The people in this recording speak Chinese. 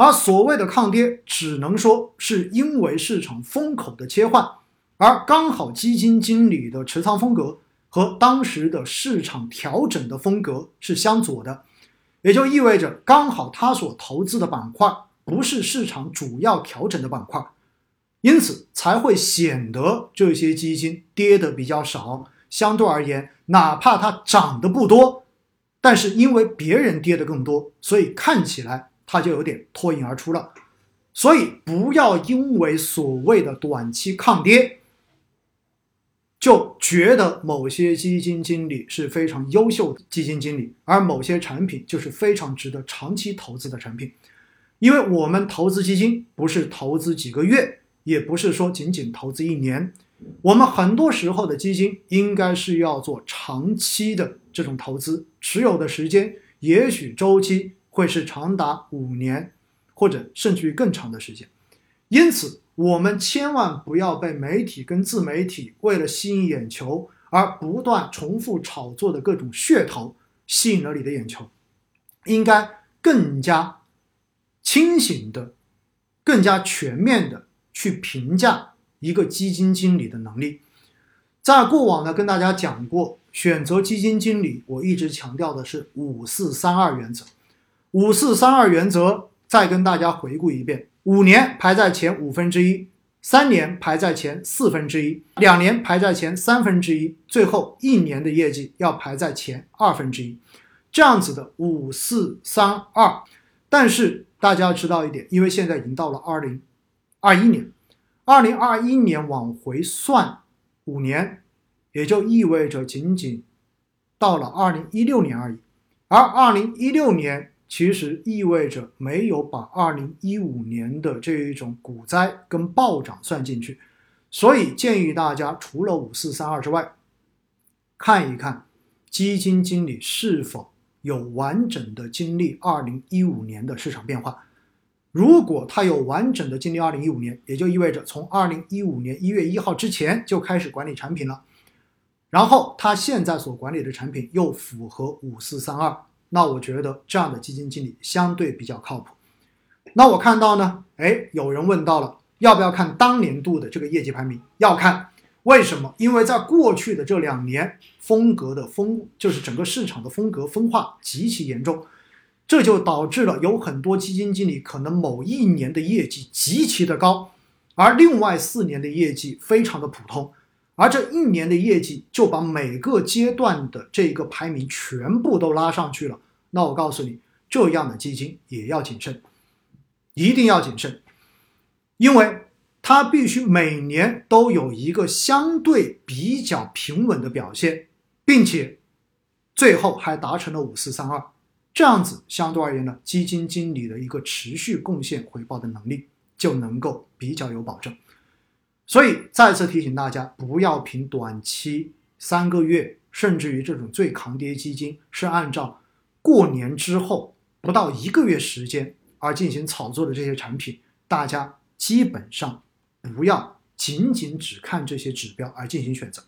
而所谓的抗跌，只能说是因为市场风口的切换，而刚好基金经理的持仓风格和当时的市场调整的风格是相左的，也就意味着刚好他所投资的板块不是市场主要调整的板块，因此才会显得这些基金跌的比较少。相对而言，哪怕它涨得不多，但是因为别人跌的更多，所以看起来。它就有点脱颖而出了，所以不要因为所谓的短期抗跌，就觉得某些基金经理是非常优秀的基金经理，而某些产品就是非常值得长期投资的产品。因为我们投资基金不是投资几个月，也不是说仅仅投资一年，我们很多时候的基金应该是要做长期的这种投资，持有的时间也许周期。会是长达五年，或者甚至于更长的时间。因此，我们千万不要被媒体跟自媒体为了吸引眼球而不断重复炒作的各种噱头吸引了你的眼球。应该更加清醒的、更加全面的去评价一个基金经理的能力。在过往呢，跟大家讲过，选择基金经理，我一直强调的是五四三二原则。五四三二原则，再跟大家回顾一遍：五年排在前五分之一，三年排在前四分之一，两年排在前三分之一，最后一年的业绩要排在前二分之一，这样子的五四三二。但是大家要知道一点，因为现在已经到了二零二一年，二零二一年往回算五年，也就意味着仅仅到了二零一六年而已，而二零一六年。其实意味着没有把二零一五年的这一种股灾跟暴涨算进去，所以建议大家除了五四三二之外，看一看基金经理是否有完整的经历二零一五年的市场变化。如果他有完整的经历二零一五年，也就意味着从二零一五年一月一号之前就开始管理产品了，然后他现在所管理的产品又符合五四三二。那我觉得这样的基金经理相对比较靠谱。那我看到呢，哎，有人问到了，要不要看当年度的这个业绩排名？要看，为什么？因为在过去的这两年，风格的风就是整个市场的风格分化极其严重，这就导致了有很多基金经理可能某一年的业绩极其的高，而另外四年的业绩非常的普通。而这一年的业绩就把每个阶段的这一个排名全部都拉上去了。那我告诉你，这样的基金也要谨慎，一定要谨慎，因为它必须每年都有一个相对比较平稳的表现，并且最后还达成了五四三二，这样子相对而言呢，基金经理的一个持续贡献回报的能力就能够比较有保证。所以再次提醒大家，不要凭短期三个月，甚至于这种最抗跌基金是按照过年之后不到一个月时间而进行炒作的这些产品，大家基本上不要仅仅只看这些指标而进行选择。